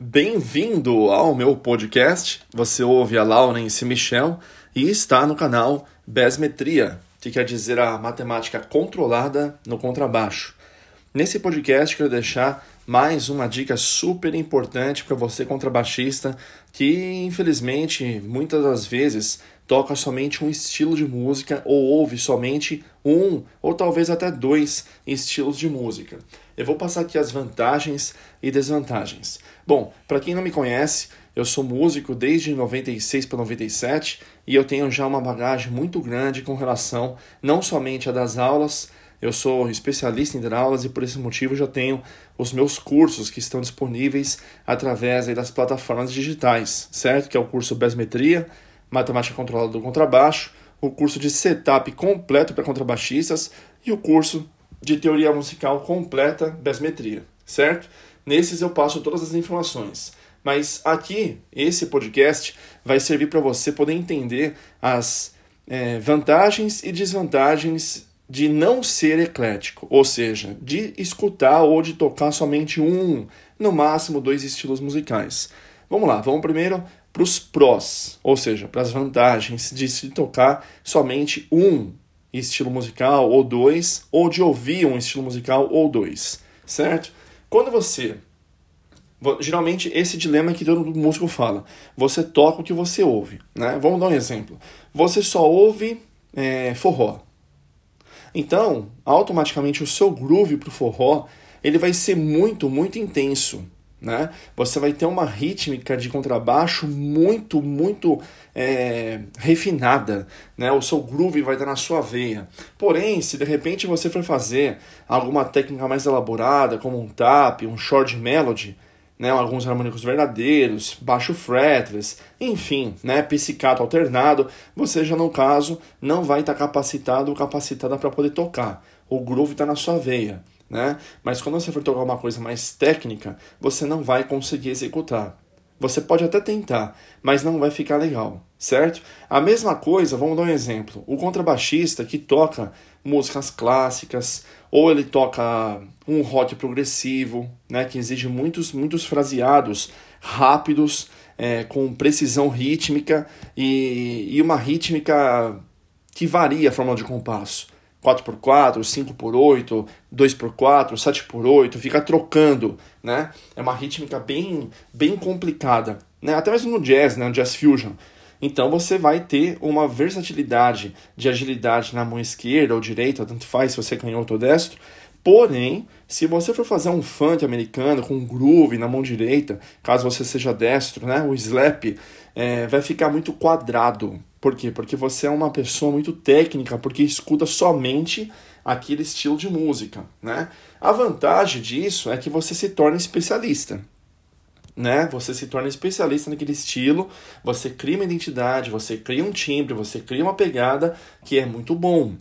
Bem-vindo ao meu podcast. Você ouve a Laurence Michel e está no canal Besmetria, que quer dizer a matemática controlada no contrabaixo. Nesse podcast quero deixar mais uma dica super importante para você contrabaixista que infelizmente muitas das vezes toca somente um estilo de música ou ouve somente um ou talvez até dois estilos de música. Eu vou passar aqui as vantagens e desvantagens. Bom, para quem não me conhece, eu sou músico desde 96 para 97 e eu tenho já uma bagagem muito grande com relação não somente a das aulas, eu sou especialista em dar aulas e por esse motivo já tenho os meus cursos que estão disponíveis através das plataformas digitais, certo? Que é o curso Besmetria, Matemática Controlada do Contrabaixo, o curso de setup completo para contrabaixistas e o curso de teoria musical completa Besmetria, certo? Nesses eu passo todas as informações. Mas aqui, esse podcast vai servir para você poder entender as é, vantagens e desvantagens de não ser eclético, ou seja, de escutar ou de tocar somente um, no máximo dois estilos musicais. Vamos lá, vamos primeiro para os prós, ou seja, para as vantagens de se tocar somente um estilo musical ou dois, ou de ouvir um estilo musical ou dois, certo? Quando você. Geralmente, esse dilema que todo músico fala: você toca o que você ouve, né? Vamos dar um exemplo. Você só ouve é, forró, então, automaticamente o seu groove para o forró ele vai ser muito, muito intenso. Né? Você vai ter uma rítmica de contrabaixo muito, muito é, refinada, né? O seu groove vai estar na sua veia. Porém, se de repente você for fazer alguma técnica mais elaborada, como um tap, um short melody, né, alguns harmônicos verdadeiros, baixo fretless, enfim, né, pizzicato alternado, você já no caso não vai estar tá capacitado ou capacitada para poder tocar. O groove está na sua veia, né? Mas quando você for tocar uma coisa mais técnica, você não vai conseguir executar. Você pode até tentar, mas não vai ficar legal, certo? A mesma coisa, vamos dar um exemplo. O contrabaixista que toca músicas clássicas, ou ele toca um rock progressivo, né, que exige muitos, muitos fraseados rápidos, é, com precisão rítmica e, e uma rítmica que varia a forma de compasso. 4x4, 5x8, 2x4, 7x8, fica trocando, né? É uma rítmica bem, bem complicada, né? Até mesmo no jazz, né? No jazz fusion. Então você vai ter uma versatilidade de agilidade na mão esquerda ou direita, tanto faz se você é canhoto destro. Porém, se você for fazer um funk americano com groove na mão direita, caso você seja destro, né, o slap, é, vai ficar muito quadrado. Por quê? Porque você é uma pessoa muito técnica, porque escuta somente aquele estilo de música, né? A vantagem disso é que você se torna especialista né? Você se torna especialista naquele estilo, você cria uma identidade, você cria um timbre, você cria uma pegada que é muito bom.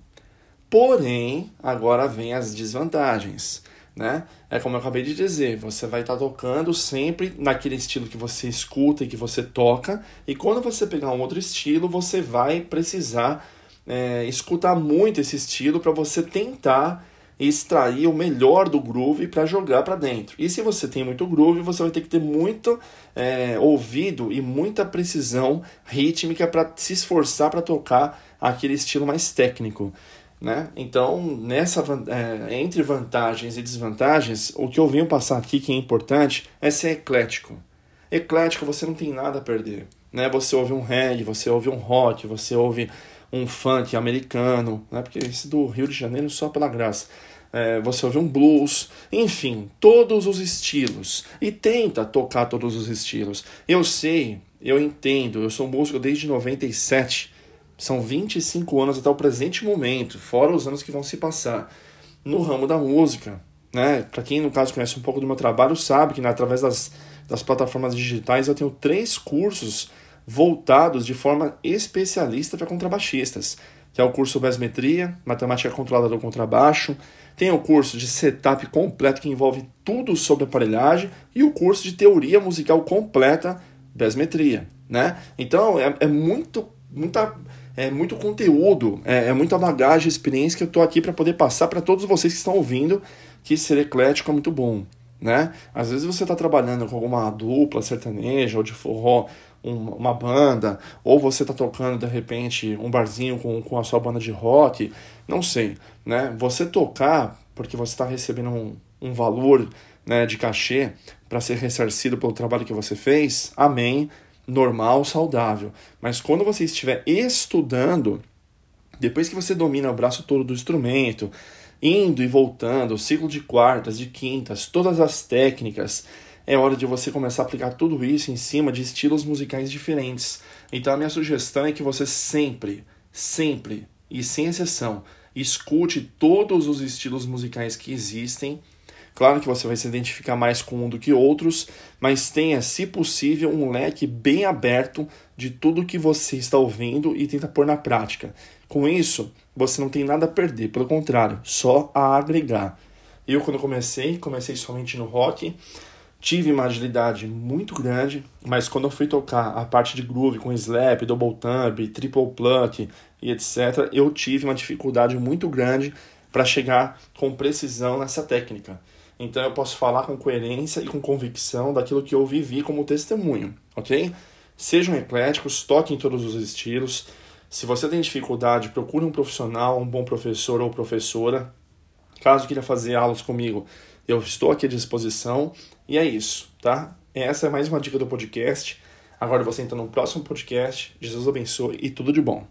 Porém, agora vem as desvantagens, né? É como eu acabei de dizer, você vai estar tá tocando sempre naquele estilo que você escuta e que você toca, e quando você pegar um outro estilo, você vai precisar é, escutar muito esse estilo para você tentar extrair o melhor do groove para jogar para dentro. E se você tem muito groove, você vai ter que ter muito é, ouvido e muita precisão rítmica para se esforçar para tocar aquele estilo mais técnico. Né? Então, nessa é, entre vantagens e desvantagens, o que eu venho passar aqui que é importante é ser eclético. Eclético, você não tem nada a perder. Né? Você ouve um reggae, você ouve um rock, você ouve um funk americano, né? porque esse do Rio de Janeiro só pela graça. É, você ouve um blues, enfim, todos os estilos. E tenta tocar todos os estilos. Eu sei, eu entendo, eu sou músico desde 97. São 25 anos até o presente momento, fora os anos que vão se passar no ramo da música. Né? Para quem, no caso, conhece um pouco do meu trabalho, sabe que né, através das, das plataformas digitais eu tenho três cursos voltados de forma especialista para contrabaixistas, que é o curso Besmetria, Matemática Controlada do Contrabaixo, tem o curso de setup completo que envolve tudo sobre aparelhagem e o curso de teoria musical completa Besmetria, né? Então é, é muito, muita, é muito conteúdo, é, é muita bagagem, experiência que eu estou aqui para poder passar para todos vocês que estão ouvindo que ser eclético é muito bom. né? Às vezes você está trabalhando com alguma dupla sertaneja ou de forró, uma banda, ou você está tocando de repente um barzinho com, com a sua banda de rock, não sei, né? Você tocar porque você está recebendo um, um valor né, de cachê para ser ressarcido pelo trabalho que você fez, amém, normal, saudável. Mas quando você estiver estudando, depois que você domina o braço todo do instrumento, indo e voltando, ciclo de quartas, de quintas, todas as técnicas, é hora de você começar a aplicar tudo isso em cima de estilos musicais diferentes. Então a minha sugestão é que você sempre, sempre e sem exceção, escute todos os estilos musicais que existem. Claro que você vai se identificar mais com um do que outros, mas tenha, se possível, um leque bem aberto de tudo que você está ouvindo e tenta pôr na prática. Com isso, você não tem nada a perder, pelo contrário, só a agregar. Eu, quando comecei, comecei somente no rock, tive uma agilidade muito grande, mas quando eu fui tocar a parte de groove com slap, double thumb, triple pluck e etc, eu tive uma dificuldade muito grande para chegar com precisão nessa técnica. Então eu posso falar com coerência e com convicção daquilo que eu vivi como testemunho, ok? Sejam ecléticos, toquem todos os estilos. Se você tem dificuldade, procure um profissional, um bom professor ou professora. Caso queira fazer aulas comigo, eu estou aqui à disposição. E é isso, tá? Essa é mais uma dica do podcast. Agora você entra no próximo podcast. Jesus abençoe e tudo de bom.